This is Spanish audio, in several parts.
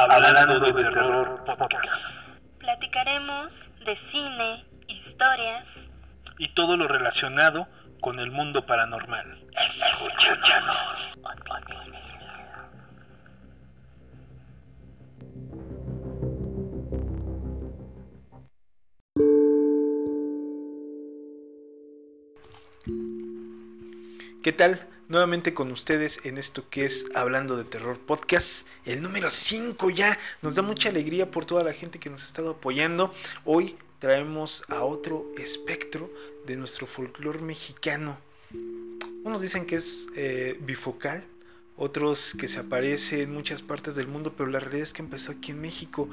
Hablando de Terror Podcast. Platicaremos de cine, historias y todo lo relacionado con el mundo paranormal. Escúchanos. ¿Qué tal? Nuevamente con ustedes en esto que es Hablando de Terror Podcast, el número 5 ya. Nos da mucha alegría por toda la gente que nos ha estado apoyando. Hoy traemos a otro espectro de nuestro folclore mexicano. Unos dicen que es eh, bifocal, otros que se aparece en muchas partes del mundo, pero la realidad es que empezó aquí en México.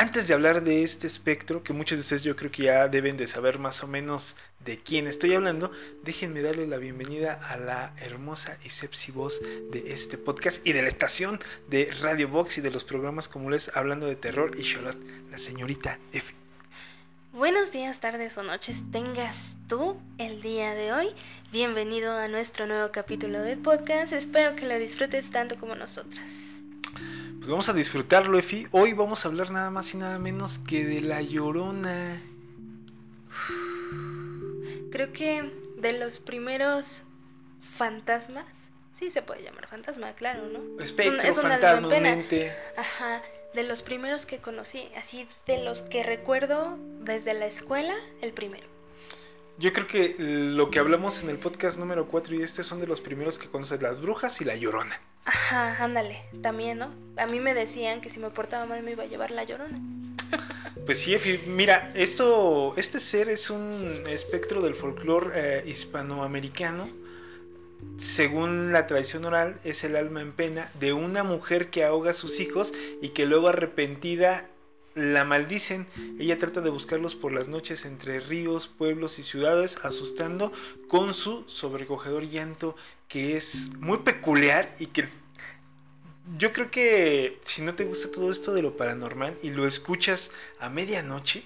Antes de hablar de este espectro, que muchos de ustedes yo creo que ya deben de saber más o menos de quién estoy hablando, déjenme darle la bienvenida a la hermosa y sepsi voz de este podcast y de la estación de Radio Box y de los programas como les Hablando de Terror y Charlotte, la señorita F. Buenos días, tardes o noches tengas tú el día de hoy. Bienvenido a nuestro nuevo capítulo de podcast. Espero que lo disfrutes tanto como nosotras. Pues vamos a disfrutarlo, Efi. Hoy vamos a hablar nada más y nada menos que de la llorona. Creo que de los primeros fantasmas, sí se puede llamar fantasma, claro, ¿no? Espectro, es fantasma, mente. Ajá, de los primeros que conocí, así de los que recuerdo desde la escuela, el primero. Yo creo que lo que hablamos en el podcast número 4 y este son de los primeros que conocen las brujas y la llorona. Ajá, ándale, también, ¿no? A mí me decían que si me portaba mal me iba a llevar la llorona. Pues sí, mira, esto, este ser es un espectro del folclore eh, hispanoamericano. Según la tradición oral, es el alma en pena de una mujer que ahoga a sus hijos y que luego arrepentida la maldicen. Ella trata de buscarlos por las noches entre ríos, pueblos y ciudades, asustando con su sobrecogedor llanto que es muy peculiar y que yo creo que si no te gusta todo esto de lo paranormal y lo escuchas a medianoche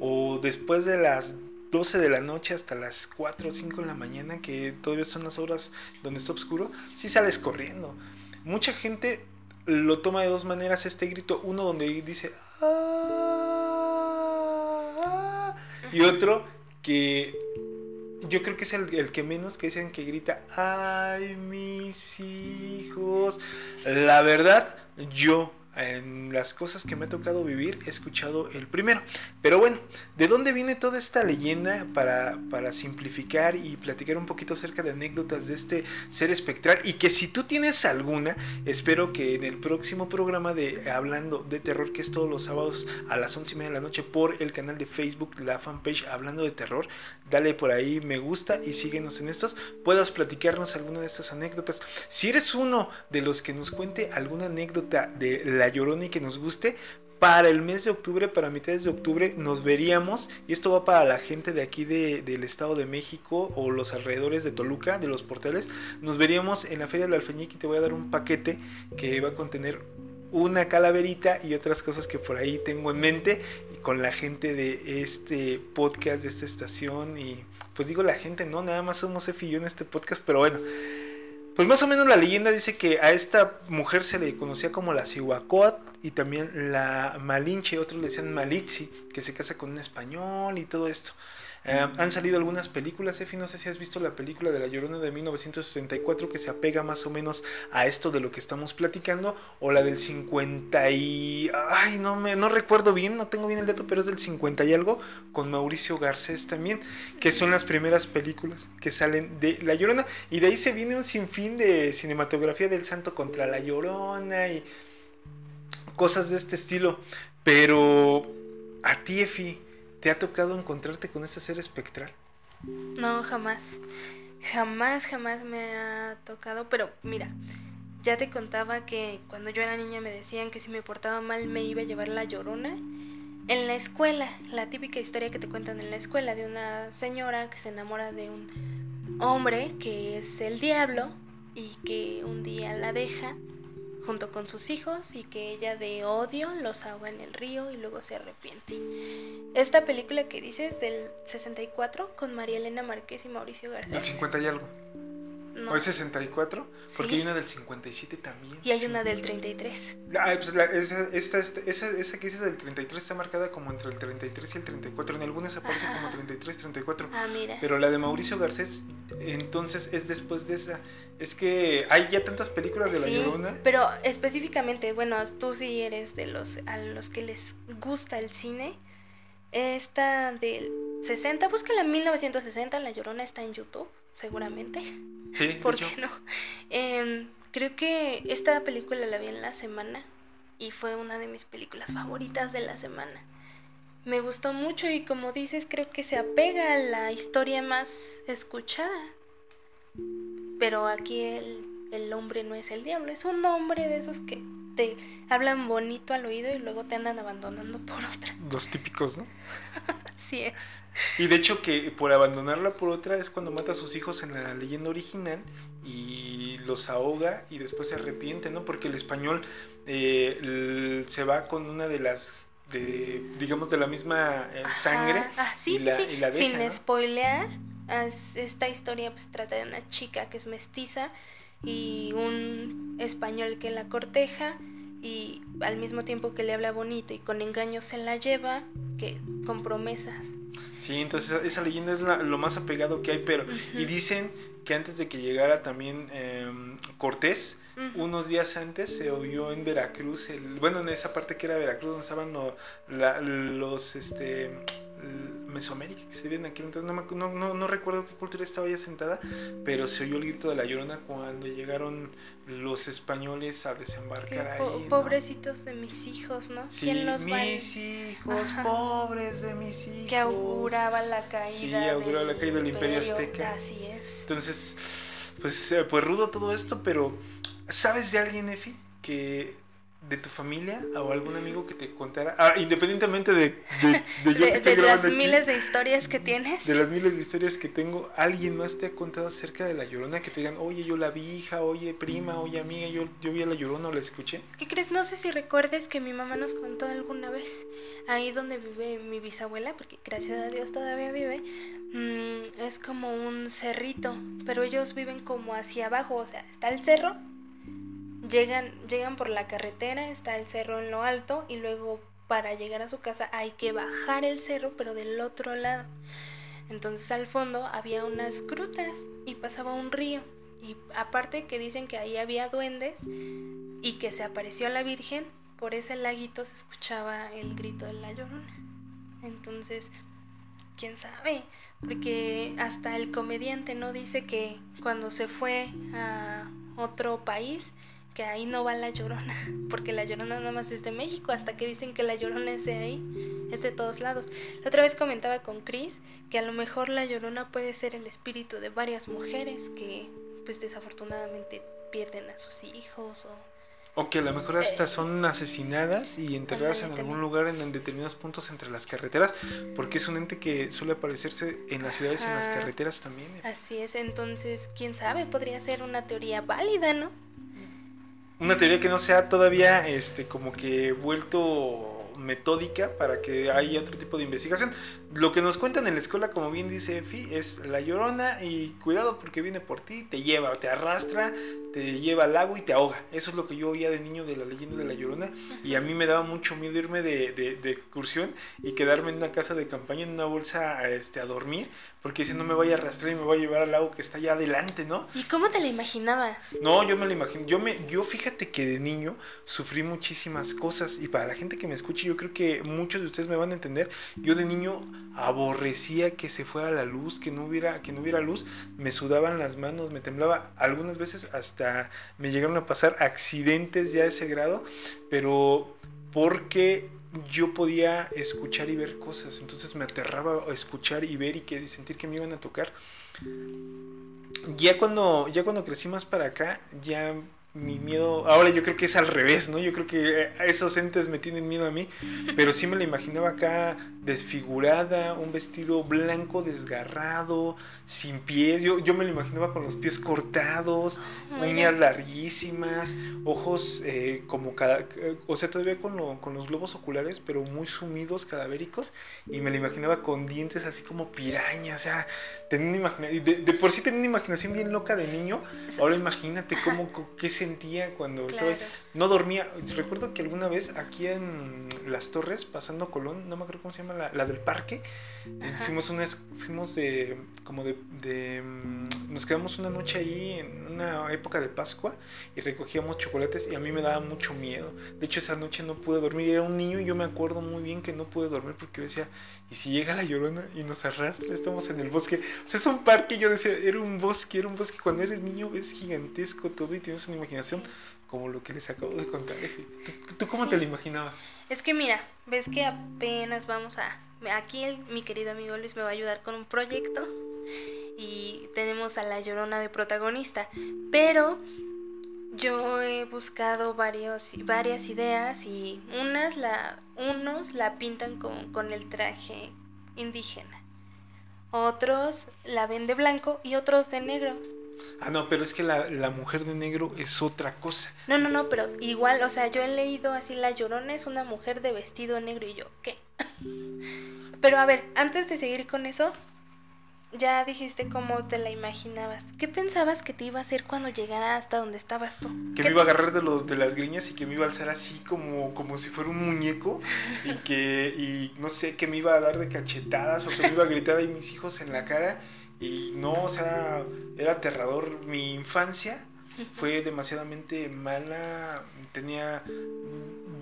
o después de las 12 de la noche hasta las 4 o 5 de la mañana, que todavía son las horas donde está oscuro, si sales corriendo. Mucha gente lo toma de dos maneras este grito, uno donde dice ah", y otro que yo creo que es el, el, que menos que dicen que grita, ay mis hijos. La verdad, yo en las cosas que me ha tocado vivir he escuchado el primero. Pero bueno, ¿de dónde viene toda esta leyenda para, para simplificar y platicar un poquito acerca de anécdotas de este ser espectral? Y que si tú tienes alguna, espero que en el próximo programa de Hablando de Terror, que es todos los sábados a las once y media de la noche por el canal de Facebook, la fanpage Hablando de Terror, dale por ahí me gusta y síguenos en estos, puedas platicarnos alguna de estas anécdotas. Si eres uno de los que nos cuente alguna anécdota de la la y que nos guste, para el mes de octubre, para mitades de octubre, nos veríamos, y esto va para la gente de aquí del Estado de México o los alrededores de Toluca, de los portales, nos veríamos en la Feria del Alfeñique y te voy a dar un paquete que va a contener una calaverita y otras cosas que por ahí tengo en mente y con la gente de este podcast, de esta estación y pues digo la gente, no, nada más somos Efi en este podcast, pero bueno. Pues más o menos la leyenda dice que a esta mujer se le conocía como la Cihuacot y también la Malinche, otros le decían Malitzi, que se casa con un español y todo esto. Eh, han salido algunas películas, Efi, no sé si has visto la película de La Llorona de 1964 que se apega más o menos a esto de lo que estamos platicando, o la del 50 y... Ay, no, me, no recuerdo bien, no tengo bien el dato, pero es del 50 y algo, con Mauricio Garcés también, que son las primeras películas que salen de La Llorona, y de ahí se viene un sinfín de cinematografía del santo contra La Llorona y cosas de este estilo, pero a ti, Efi, ¿Te ha tocado encontrarte con ese ser espectral? No, jamás. Jamás, jamás me ha tocado. Pero mira, ya te contaba que cuando yo era niña me decían que si me portaba mal me iba a llevar la llorona. En la escuela, la típica historia que te cuentan en la escuela de una señora que se enamora de un hombre que es el diablo y que un día la deja junto con sus hijos y que ella de odio los ahoga en el río y luego se arrepiente. Esta película que dices del 64 con María Elena Márquez y Mauricio García. Del 50 y algo. No. ¿O es 64? Porque Sí. hay una del 57 también. Y hay una del 33. Ah, pues la- esa, esta, esta- esa, esa que dices del 33 está marcada como entre el 33 y el 34. En algunas aparece como 33, 34. Ah, mira. Pero la de Mauricio Garcés, entonces es después de esa. Es que hay ya tantas películas de La Sí, Llorona. pero específicamente, bueno, tú sí eres de los a los que les gusta el cine. Esta del 60, búscala en 1960, La Llorona está en YouTube, seguramente. Sí, ¿Por qué no? Em, creo que esta película la vi en la semana y fue una de mis películas favoritas de la semana. Me gustó mucho y como dices, creo que se apega a la historia más escuchada. Pero aquí el, el hombre no es el diablo, es un hombre de esos que te hablan bonito al oído y luego te andan abandonando por otra. Los típicos, ¿no? Así es. Y de hecho que por abandonarla por otra es cuando mata a sus hijos en la leyenda original y los ahoga y después se arrepiente, ¿no? Porque el español eh, se va con una de las, de, digamos, de la misma eh, sangre. Ah, sí, y sí, la- sí. y la deja, Sin ¿no? spoilear, esta historia pues trata de una chica que es mestiza y un español que la corteja y al mismo tiempo que le habla bonito y con engaños se la lleva, que con promesas. Sí, entonces esa- leyenda es la- lo más apegado que hay, pero... Y dicen que antes de que llegara también em, Cortés, unos días antes se oyó en Veracruz, el, bueno, en esa parte que era Veracruz, donde estaban lo- la- los, este, Mesoamérica, que se viven aquí, entonces no, no, no, no recuerdo qué cultura estaba ya sentada, pero se oyó el grito de la llorona cuando llegaron los españoles a desembarcar po- ahí. pobrecitos de mis hijos, ¿no? Sí, ¿Quién los mis hijos, Ajá. pobres de mis hijos. que auguraba la caída, Sí, auguraba la caída del Imperio Azteca. Así es. Entonces, pues, eh, pues rudo todo esto, pero ¿sabes de alguien, Efi? Que de tu familia o algún amigo que te contara, ah, independientemente de, de, de yo que estoy de las aquí, miles de historias que tienes. de las miles de historias que tengo, ¿alguien más te ha contado acerca de la Llorona? Que te digan, oye, yo la vi, hija, oye, prima, oye, amiga, yo, yo vi a la Llorona o la escuché. ¿Qué crees? No sé si recuerdes que mi mamá nos contó alguna vez, ahí donde vive mi bisabuela, porque gracias a Dios todavía vive, mm, es como un cerrito, pero ellos viven como hacia abajo, o sea, está el cerro, llegan, llegan por la carretera, está el cerro en lo alto y luego para llegar a su casa hay que bajar el cerro, pero del otro lado. Entonces al fondo había unas grutas y pasaba un río. Y aparte que dicen que ahí había duendes y que se apareció la Virgen, por ese laguito se escuchaba el grito de la llorona. Entonces, quién sabe, porque hasta el comediante no dice que cuando se fue a otro país, que ahí no va la llorona, porque la llorona nada más es de México, hasta que dicen que la llorona es de ahí, es de todos lados. La otra vez comentaba con Chris que a lo mejor la llorona puede ser el espíritu de varias mujeres que pues desafortunadamente pierden a sus hijos o O que a lo mejor hasta son asesinadas y enterradas en algún lugar en, en determinados puntos entre las carreteras, porque es un ente que suele aparecerse en las ciudades y en las carreteras también. Así es, entonces, quién sabe, podría ser una teoría válida, ¿no? Una teoría que no sea todavía este como que vuelto metódica para que haya otro tipo de investigación. Lo que nos cuentan en la escuela, como bien dice Efi, es la llorona y cuidado porque viene por ti, te lleva, te arrastra, te lleva al lago y te ahoga. Eso es lo que yo oía de niño de la leyenda de la llorona y a mí me daba mucho miedo irme de, de- de excursión y quedarme en una casa de campaña en una bolsa este, a dormir porque si no me vaya a arrastrar y me va a llevar al lago que está allá adelante, ¿no? ¿Y cómo te la imaginabas? No, yo me lo imagino. Yo me, yo fíjate que de niño sufrí muchísimas cosas y para la gente que me escuche, yo creo que muchos de ustedes me van a entender. Yo de niño aborrecía que se fuera la luz, que no hubiera, que no hubiera luz, me sudaban las manos, me temblaba. Algunas veces hasta me llegaron a pasar accidentes ya a ese grado, pero porque yo podía escuchar y ver cosas, entonces me aterraba escuchar y ver y que sentir que me iban a tocar. Ya cuando ya cuando crecí más para acá ya mi miedo, ahora yo creo que es al revés, ¿no? Yo creo que eh, esos entes me tienen miedo a mí, pero sí me la imaginaba acá desfigurada, un vestido blanco desgarrado, sin pies, yo, yo me la imaginaba con los pies cortados, uñas larguísimas, ojos eh, como, cada, eh, o sea, todavía con, con los globos oculares, pero muy sumidos, cadavéricos, y me la imaginaba con dientes así como piraña, o sea, tenía una de, por sí tenía una imaginación bien loca de niño, ahora imagínate cómo, qué se sentía cuando estaba... No dormía. Recuerdo que alguna vez aquí en Las Torres, pasando Colón, no me acuerdo cómo se llama, la, del parque, fuimos una, fuimos de, como de, de, mm, nos quedamos una noche ahí en una época de Pascua y recogíamos chocolates y a mí me daba mucho miedo. De hecho, esa noche no pude dormir. Era un niño y yo me acuerdo muy bien que no pude dormir porque yo decía, ¿y si llega la llorona y nos arrastra? Estamos en el bosque. O sea, es un parque. Yo decía, era un bosque, era un bosque. Cuando eres niño ves gigantesco todo y tienes una imaginación como lo que les acabo de contar, ¿Tú, cómo te lo imaginabas? Es que mira, ves que apenas vamos a... Aquí mi querido amigo Luis me va a ayudar con un proyecto y tenemos a la llorona de protagonista, pero yo he buscado varios, varias ideas y unas la, unos la pintan con, con el traje indígena, otros la ven de blanco y otros de negro. Ah, no, pero es que la, mujer de negro es otra cosa. No, no, no, pero igual, o sea, yo he leído así, La Llorona es una mujer de vestido negro y yo, ¿qué? pero a ver, antes de seguir con eso, ya dijiste cómo te la imaginabas. ¿Qué pensabas que te iba a hacer cuando llegara hasta donde estabas tú? Que me iba a agarrar de los de las griñas y que me iba a alzar así como, como si fuera un muñeco y que y no sé, que me iba a dar de cachetadas o que me iba a gritar ahí mis hijos en la cara y no, o sea, era aterrador. Mi infancia fue demasiadamente mala. Tenía.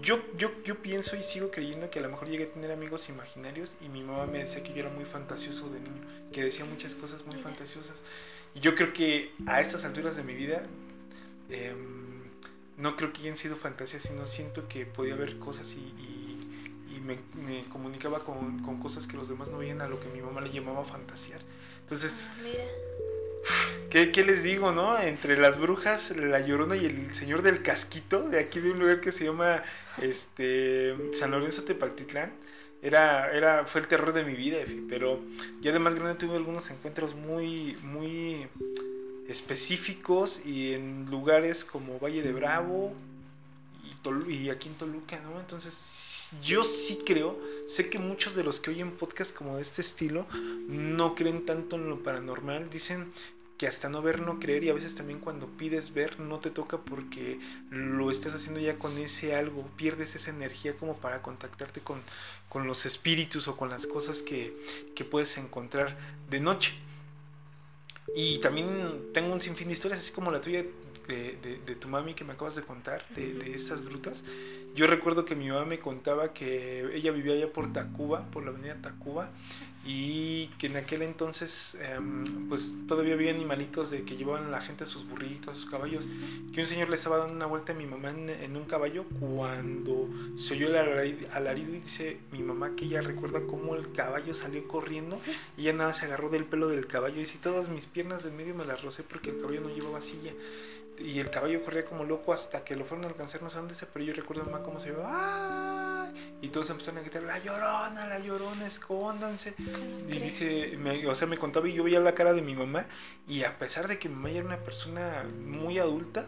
Yo, yo, yo pienso y sigo creyendo que a lo mejor llegué a tener amigos imaginarios y mi mamá me decía que yo era muy fantasioso de niño, que decía muchas cosas muy fantasiosas. Y yo creo que a estas alturas de mi vida, em, no creo que hayan sido fantasías, sino siento que podía haber cosas y y me, me comunicaba con, con, cosas que los demás no veían a lo que mi mamá le llamaba fantasear. Entonces, ah, ¿qué, ¿qué, les digo, no? Entre las brujas, la llorona y el señor del casquito, de aquí de un lugar que se llama este San Lorenzo Tepaltitlán. Era, era, fue el terror de mi vida, pero ya de más grande tuve algunos encuentros muy, muy específicos y en lugares como Valle de Bravo y, aquí en Toluca, ¿no? Entonces yo sí creo, sé que muchos de los que oyen podcasts como de este estilo no creen tanto en lo paranormal, dicen que hasta no ver no creer y a veces también cuando pides ver no te toca porque lo estás haciendo ya con ese algo, pierdes esa energía como para contactarte con, con los espíritus o con las cosas que, que puedes encontrar de noche. Y también tengo un sinfín de historias, así como la tuya de, de, tu mami que me acabas de contar, de, de esas grutas. Yo recuerdo que mi mamá me contaba que ella vivía allá por Tacuba, por la avenida Tacuba, y que en aquel entonces em, pues todavía había animalitos de que llevaban a la gente sus burritos, sus caballos, que un señor le estaba dando una vuelta a mi mamá en, un caballo cuando se oyó el alarido y dice mi mamá que ella recuerda cómo el caballo salió corriendo y ella nada se agarró del pelo del caballo y dice todas mis piernas de medio me las rocé porque el caballo no llevaba silla y el caballo corría como loco hasta que lo fueron a alcanzar, no sé dónde se, pero yo recuerdo más cómo se ve, y todos empezaron a gritar, la llorona, la llorona, escóndanse. Y dice, o sea, me contaba y yo veía la cara de mi mamá, y a pesar de que mi mamá era una persona muy adulta,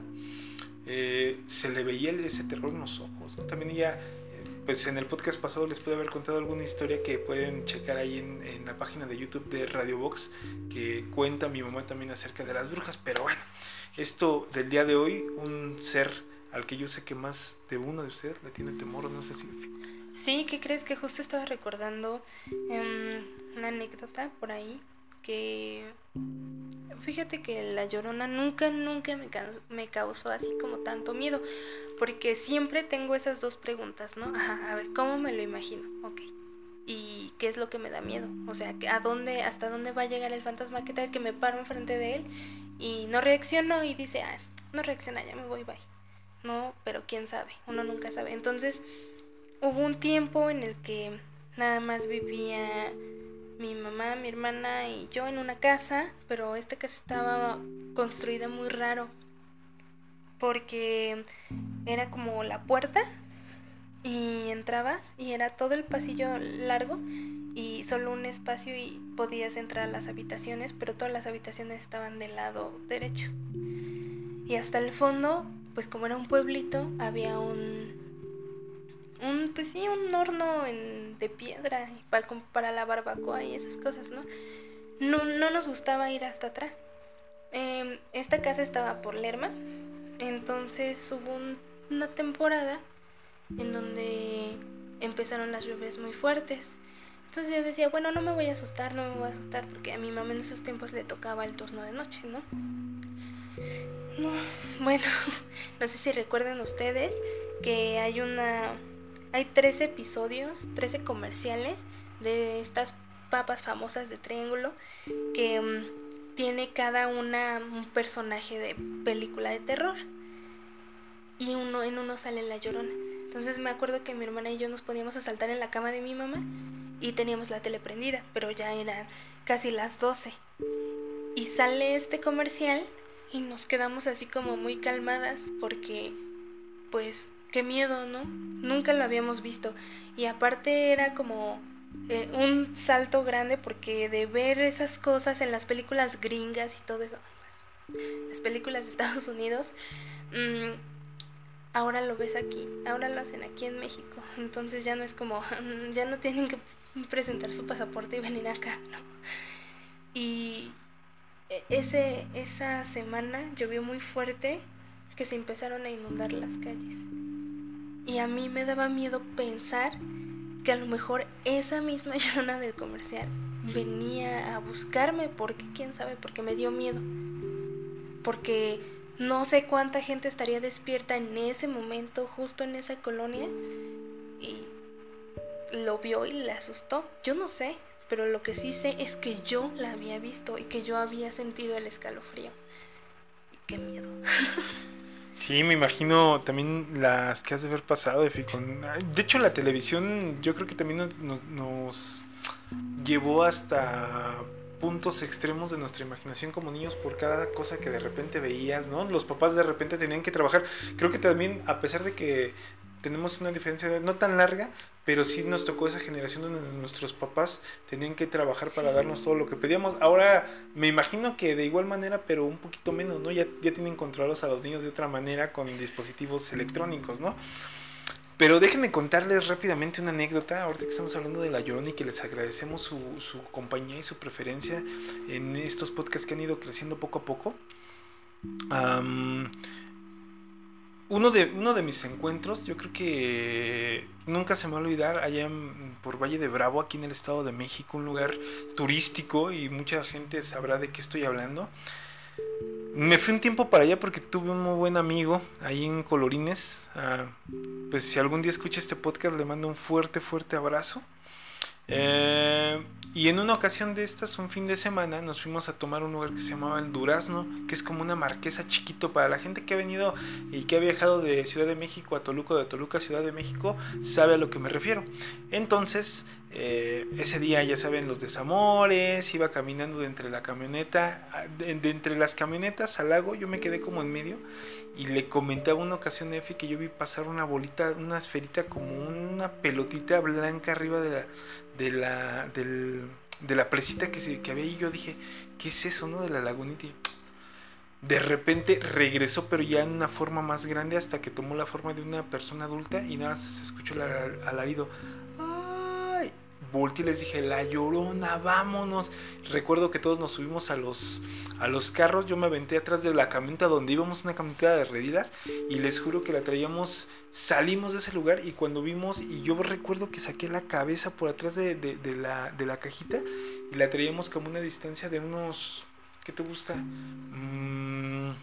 eh, se le veía ese terror en los ojos, También ella pues en el podcast pasado les pude haber contado alguna historia que pueden checar ahí en, en, la página de YouTube de Radio Box que cuenta mi mamá también acerca de las brujas. Pero bueno, esto del día de hoy, un ser al que yo sé que más de uno de ustedes le tiene temor, no sé si... Sí, ¿qué crees? Que justo estaba recordando em, una anécdota por ahí que... Fíjate que la llorona nunca, nunca me, me causó así como tanto miedo, porque siempre tengo esas dos preguntas, ¿no? Ajá, a ver, ¿cómo me lo imagino? Ok. ¿Y qué es lo que me da miedo? O sea, ¿a dónde, hasta dónde va a llegar el fantasma? ¿Qué tal que me paro enfrente de él y no reacciono y dice, ah, no reacciona, ya me voy, bye. No, pero quién sabe, uno nunca sabe. Entonces, hubo un tiempo en el que nada más vivía mi mamá, mi hermana y yo en una casa, pero esta casa estaba construida muy raro. porque era como la puerta y entrabas y era todo el pasillo largo y solo un espacio y podías entrar a las habitaciones, pero todas las habitaciones estaban del lado derecho. Y hasta el fondo, pues como era un pueblito, había un un pues sí, un horno de piedra para, para la barbacoa y esas cosas, ¿no? No, no nos gustaba ir hasta atrás. Em, esta casa estaba por Lerma, entonces hubo una temporada en donde empezaron las lluvias muy fuertes. Entonces yo decía, bueno, no me voy a asustar, no me voy a asustar, porque a mi mamá en esos tiempos le tocaba el turno de noche, ¿no? No, bueno, no sé si recuerdan ustedes que hay una, hay 13 episodios, 13 comerciales de estas papas famosas de Triángulo que mm, tiene cada una un personaje de película de terror y uno en uno sale la llorona. Entonces me acuerdo que mi hermana y yo nos poníamos a saltar en la cama de mi mamá y teníamos la tele prendida, pero ya eran casi las 12. Y sale este comercial y nos quedamos así como muy calmadas porque pues qué miedo, ¿no? Nunca lo habíamos visto. Y aparte era como eh, un salto grande porque de ver esas cosas en las películas gringas y todo eso, las películas de Estados Unidos, mmm, ahora lo ves aquí, ahora lo hacen aquí en México. Entonces ya no es como, ya no tienen que presentar su pasaporte y venir acá, ¿no? Y e, ese, esa semana llovió muy fuerte que se empezaron a inundar las calles. Y a mí me daba miedo pensar que a lo mejor esa misma llorona del comercial venía a buscarme porque quién sabe, porque me dio miedo. Porque no sé cuánta gente estaría despierta en ese momento, justo en esa colonia, y lo vio y le asustó. Yo no sé, pero lo que sí sé es que yo la había visto y que yo había sentido el escalofrío. Y qué miedo. Sí, me imagino también las que has de haber pasado, De hecho, la televisión yo creo que también nos llevó hasta puntos extremos de nuestra imaginación como niños por cada cosa que de repente veías, ¿no? Los papás de repente tenían que trabajar. Creo que también, a pesar de que tenemos una diferencia no tan larga, pero sí nos tocó esa generación donde nuestros papás tenían que trabajar para darnos todo lo que pedíamos. Ahora me imagino que de igual manera, pero un poquito menos, ¿no? Ya, ya tienen controlados a los niños de otra manera con dispositivos electrónicos, ¿no? Pero déjenme contarles rápidamente una anécdota, ahorita que estamos hablando de La Llorona y que les agradecemos su, su compañía y su preferencia en estos podcasts que han ido creciendo poco a poco. uno, de, uno de mis encuentros, yo creo que nunca se me va a olvidar, allá por Valle de Bravo, aquí en el Estado de México, un lugar turístico y mucha gente sabrá de qué estoy hablando. Me fui un tiempo para allá porque tuve un muy buen amigo ahí en Colorines. Ah, pues si algún día escucha este podcast le mando un fuerte, fuerte abrazo. Eh, y en una ocasión de estas, un fin de semana, nos fuimos a tomar un lugar que se llamaba El Durazno, que es como una marquesa chiquito para la gente que ha venido y que ha viajado de Ciudad de México a Toluca, de Toluca a Ciudad de México, sabe a lo que me refiero. Entonces, eh, ese día, ya saben, los desamores, iba caminando de entre la camioneta, de, entre las camionetas al lago, yo me quedé como en medio y le comentaba una ocasión a Efe que yo vi pasar una bolita, una esferita como una pelotita blanca arriba de la, de la, de la presita que, que había y yo dije, ¿qué es eso, no? De la lagunita. de repente regresó, pero ya en una forma más grande hasta que tomó la forma de una persona adulta y nada se escuchó el alarido volteé y les dije, la llorona, vámonos. Recuerdo que todos nos subimos a los, a los carros, yo me aventé atrás de la camioneta donde íbamos, una camioneta de redilas, y les juro que la traíamos, salimos de ese lugar y cuando vimos, y yo recuerdo que saqué la cabeza por atrás de, la, de la cajita y la traíamos como una distancia de unos, ¿qué te gusta? Mm,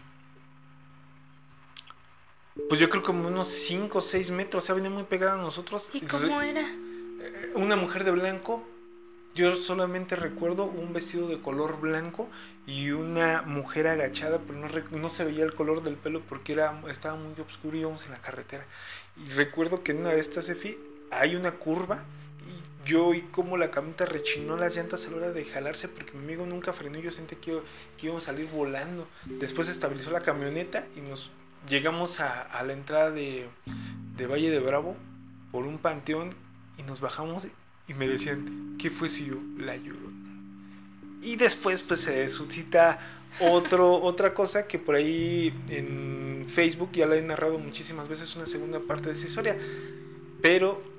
pues yo creo como unos 5 o 6 metros, o sea, venía muy pegada a nosotros. ¿Y cómo era? Una mujer de blanco. Yo solamente recuerdo un vestido de color blanco y una mujer agachada, pero no, no se veía el color del pelo porque era, estaba muy oscuro y íbamos en la carretera. Y recuerdo que en una de estas, Efi, hay una curva y yo oí como la camioneta rechinó las llantas a la hora de jalarse porque mi amigo nunca frenó y yo sentí que, que íbamos a salir volando. Después estabilizó la camioneta y nos llegamos a, a la entrada de, de Valle de Bravo por un panteón y nos bajamos y me decían, ¿qué fue si yo? La llorona. Y después pues se suscita otro, otra cosa que por ahí en Facebook ya la he narrado muchísimas veces, una segunda parte de esa historia. Pero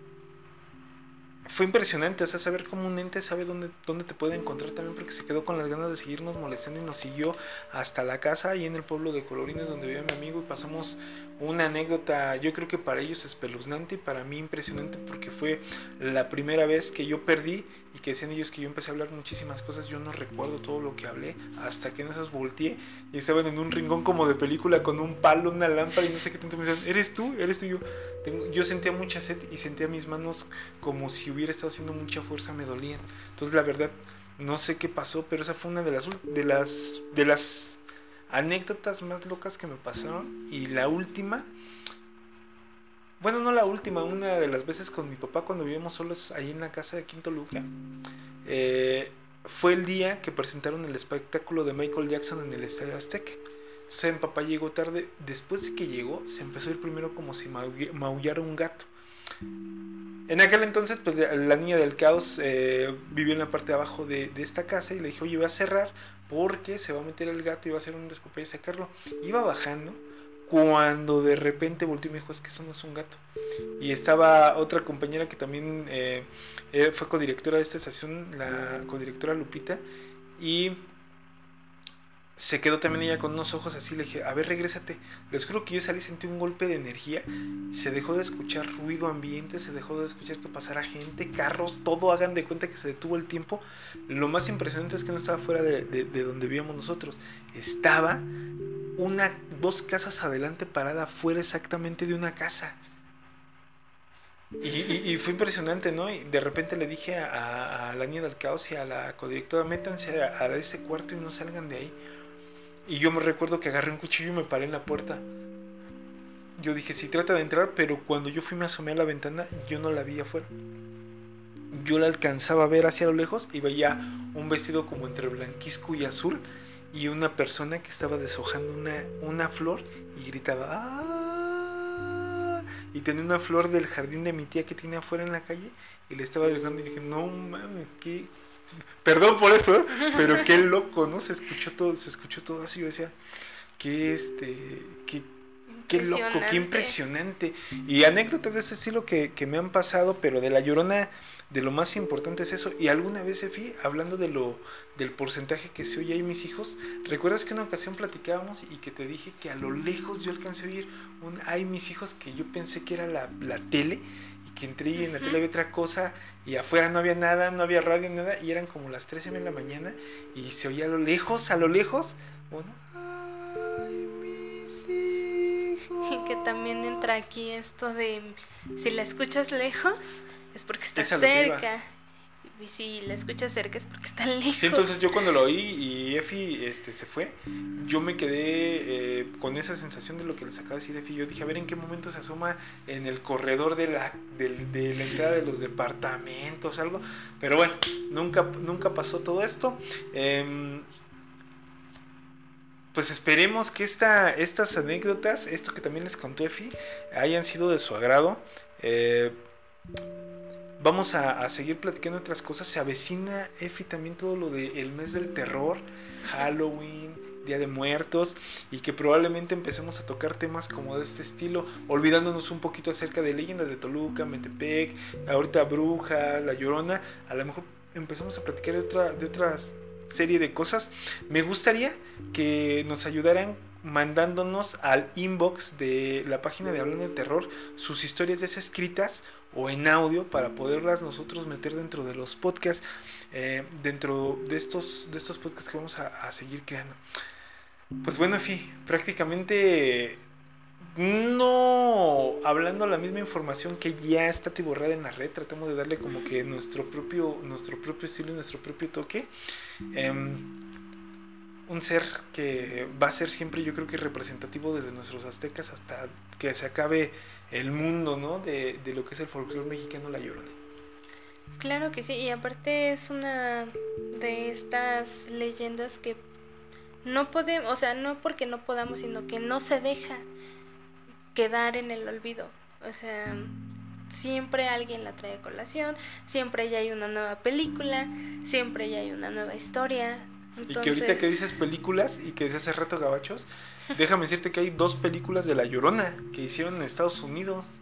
fue impresionante, o sea, saber cómo un ente sabe dónde, dónde te puede encontrar también, porque se quedó con las ganas de seguirnos molestando y nos siguió hasta la casa ahí en el pueblo de Colorines donde vivía mi amigo y pasamos una anécdota, yo creo que para ellos espeluznante y para mí impresionante porque fue la primera vez que yo perdí y que decían ellos que yo empecé a hablar muchísimas cosas, yo no recuerdo todo lo que hablé hasta que en esas volteé y estaban en un rincón como de película con un palo, una lámpara y no sé qué tanto me decían, ¿eres tú? ¿Eres tú? Yo, tengo, yo sentía mucha sed y sentía mis manos como si hubiera estado haciendo mucha fuerza, me dolían. Entonces la verdad, no sé qué pasó, pero esa fue una de las, de las, de las anécdotas más locas que me pasaron y la última bueno, no la última, una de las veces con mi papá cuando vivimos solos ahí en la casa de Quinto Luca, eh, fue el día que presentaron el espectáculo de Michael Jackson en el Estadio Azteca. Entonces mi papá llegó tarde, después de que llegó se empezó a ir primero como si maullara un gato. En aquel entonces, pues la niña del caos eh, vivió en la parte de abajo de, esta casa y le dijo, oye, voy a cerrar porque se va a meter el gato y va a hacer un despapalle y sacarlo. Iba bajando cuando de repente volteó y me dijo, es que eso no es un gato. Y estaba otra compañera que también eh, eh, fue codirectora de esta estación, la codirectora Lupita, y se quedó también ella con unos ojos así, le dije, a ver, regrésate. Les juro que yo salí, sentí un golpe de energía, se dejó de escuchar ruido ambiente, se dejó de escuchar que pasara gente, carros, todo, hagan de cuenta que se detuvo el tiempo. Lo más impresionante es que no estaba fuera de, de donde vivíamos nosotros, estaba una, dos casas adelante parada fuera exactamente de una casa. Y, fue impresionante, ¿no? Y de repente le dije a, la niña del caos y a la codirectora, métanse a, ese cuarto y no salgan de ahí. Y yo me recuerdo que agarré un cuchillo y me paré en la puerta. Yo dije, sí, trata de entrar, pero cuando yo fui me asomé a la ventana, yo no la vi afuera. Yo la alcanzaba a ver hacia lo lejos y veía un vestido como entre blanquisco y azul y una persona que estaba deshojando una, una flor y gritaba ¡Ah! y tenía una flor del jardín de mi tía que tiene afuera en la calle y le estaba dejando y dije no mames qué perdón por eso ¿eh? pero qué loco no se escuchó todo se escuchó todo así yo decía qué este qué qué loco, qué impresionante. Y anécdotas de ese estilo que, que, me han pasado, pero de la llorona de lo más importante es eso. Y alguna vez, Efi, hablando de lo del porcentaje que se oye ahí mis hijos, ¿recuerdas que una ocasión platicábamos y que te dije que a lo lejos yo alcancé a oír un ay mis hijos que yo pensé que era la, la tele que entré y en la tele había otra cosa y afuera no había nada, no había radio, nada y eran como las 13 de la mañana y se oía a lo lejos, a lo lejos, bueno, ay mis hijos. Y que también entra aquí esto de si la escuchas lejos, es porque está cerca. Y si la escuchas cerca es porque está lejos. Sí, entonces yo cuando lo oí y Efi este, se fue, yo me quedé eh, con esa sensación de lo que les acaba de decir Efi. Yo dije, a ver en qué momento se asoma en el corredor de la, de, la entrada de los departamentos, algo. Pero bueno, nunca, nunca pasó todo esto. Em, pues esperemos que esta, estas anécdotas, esto que también les contó Efi, hayan sido de su agrado. Eh, vamos a, seguir platicando otras cosas. Se avecina, Efi, también todo lo del mes del terror, Halloween, Día de Muertos, y que probablemente empecemos a tocar temas como de este estilo, olvidándonos un poquito acerca de leyendas de Toluca, Metepec, ahorita Bruja, La Llorona. A lo mejor empezamos a platicar de otra, de serie de cosas. Me gustaría que nos ayudaran mandándonos al inbox de la página de Hablando de Terror sus historias desescritas o en audio para poderlas nosotros meter dentro de los podcasts, eh, dentro de estos, de estos podcasts que vamos a, seguir creando. Pues bueno, Fi, prácticamente no hablando la misma información que ya está tiborrada en la red, tratamos de darle como que nuestro propio, nuestro propio estilo, nuestro propio toque. Em, un ser que va a ser siempre yo creo que representativo desde nuestros aztecas hasta que se acabe el mundo, ¿no? De, de lo que es el folclore mexicano, la llorona. Claro que sí, y aparte es una de estas leyendas que No podemos, o sea, no porque no podamos, sino que no se deja quedar en el olvido. O sea, siempre alguien la trae a colación, siempre ya hay una nueva película, siempre ya hay una nueva historia. Y que ahorita que dices películas y que dices hace rato gabachos, déjame decirte que hay dos películas de La Llorona que hicieron en Estados Unidos.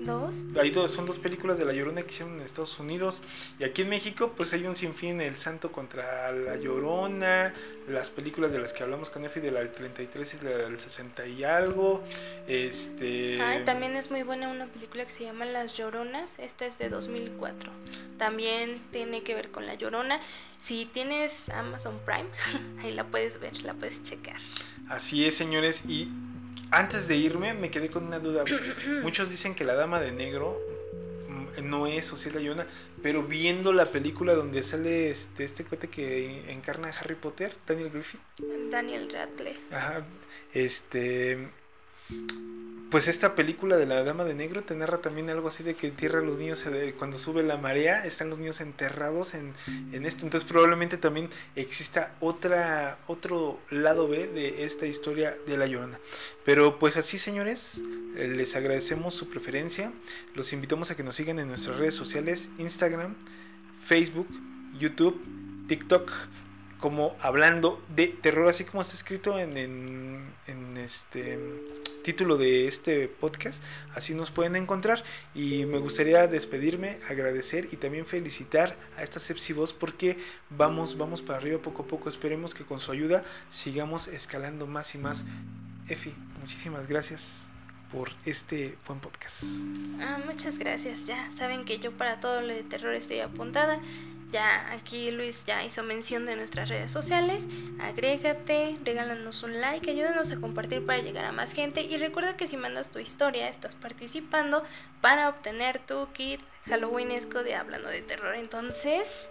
¿Dos? Hay dos, son dos películas de La Llorona que hicieron en Estados Unidos. Y aquí en México, pues hay un sinfín, El Santo contra La Llorona, las películas de las que hablamos con Efi, de la del 33 y la del 60 y algo. Este... También es muy buena una película que se llama Las Lloronas. Esta es de 2004. También tiene que ver con La Llorona. Si tienes Amazon Prime, ahí la puedes ver, la puedes checar. Así es, señores. Y antes de irme me quedé con una duda. Muchos dicen que la dama de negro mm, no es o es la llorona, pero viendo la película donde sale este, este cuate que encarna a Harry Potter, Daniel Griffith. Daniel Radcliffe. Ajá. Este pues esta película de la Dama de Negro te narra también algo así de que entierra a los niños eh, cuando sube la marea, están los niños enterrados en, en, esto. Entonces probablemente también exista otra, otro lado B de esta historia de La Llorona. Pero pues así señores, eh, les agradecemos su preferencia. Los invitamos a que nos sigan en nuestras redes sociales, Instagram, Facebook, YouTube, TikTok como hablando de terror, así como está escrito en, en, en este título de este podcast, así nos pueden encontrar y me gustaría despedirme, agradecer y también felicitar a esta Sepsi Voz porque vamos, vamos para arriba poco a poco, esperemos que con su ayuda sigamos escalando más y más. Efi, muchísimas gracias por este buen podcast. Ah, muchas gracias, ya saben que yo para todo lo de terror estoy apuntada ya aquí Luis ya hizo mención de nuestras redes sociales. Agrégate, regálanos un like, ayúdanos a compartir para llegar a más gente. Y recuerda que si mandas tu historia, estás participando para obtener tu kit Halloweenesco de Hablando de Terror. Entonces,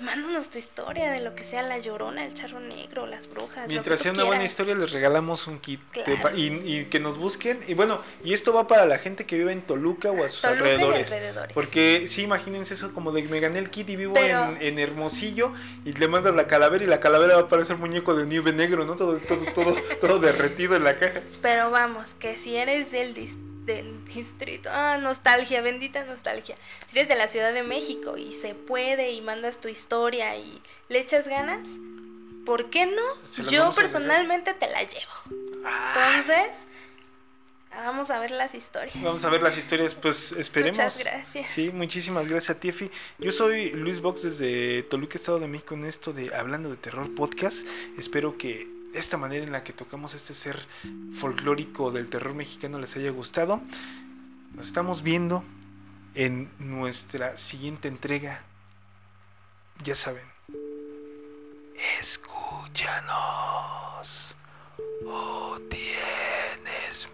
mándanos tu historia de lo que sea la llorona, el charro negro, las brujas. Mientras sea una buena historia, les regalamos un kit. y, que nos busquen. Y bueno, y esto va para la gente que vive en Toluca o a sus alrededores, Porque sí, imagínense eso como de me gané el kit y vivo en, Hermosillo y le mandas la calavera y la calavera va a parecer muñeco de nieve negro, ¿no? Todo, todo, todo, todo derretido en la caja. Pero vamos, que si eres del distrito del distrito. Ah, nostalgia, bendita nostalgia. Si eres de la Ciudad de México y se puede y mandas tu historia y le echas ganas, ¿por qué no? Yo personalmente te la llevo. Ah. Entonces, vamos a ver las historias. Vamos a ver las historias, pues esperemos. Muchas gracias. Sí, muchísimas gracias a. Yo soy Luis Box desde Toluca, Estado de México, en esto de Hablando de Terror Podcast. Espero que esta manera en la que tocamos este ser folclórico del terror mexicano les haya gustado. Nos estamos viendo en nuestra siguiente entrega ya saben, escúchanos. O oh, tienes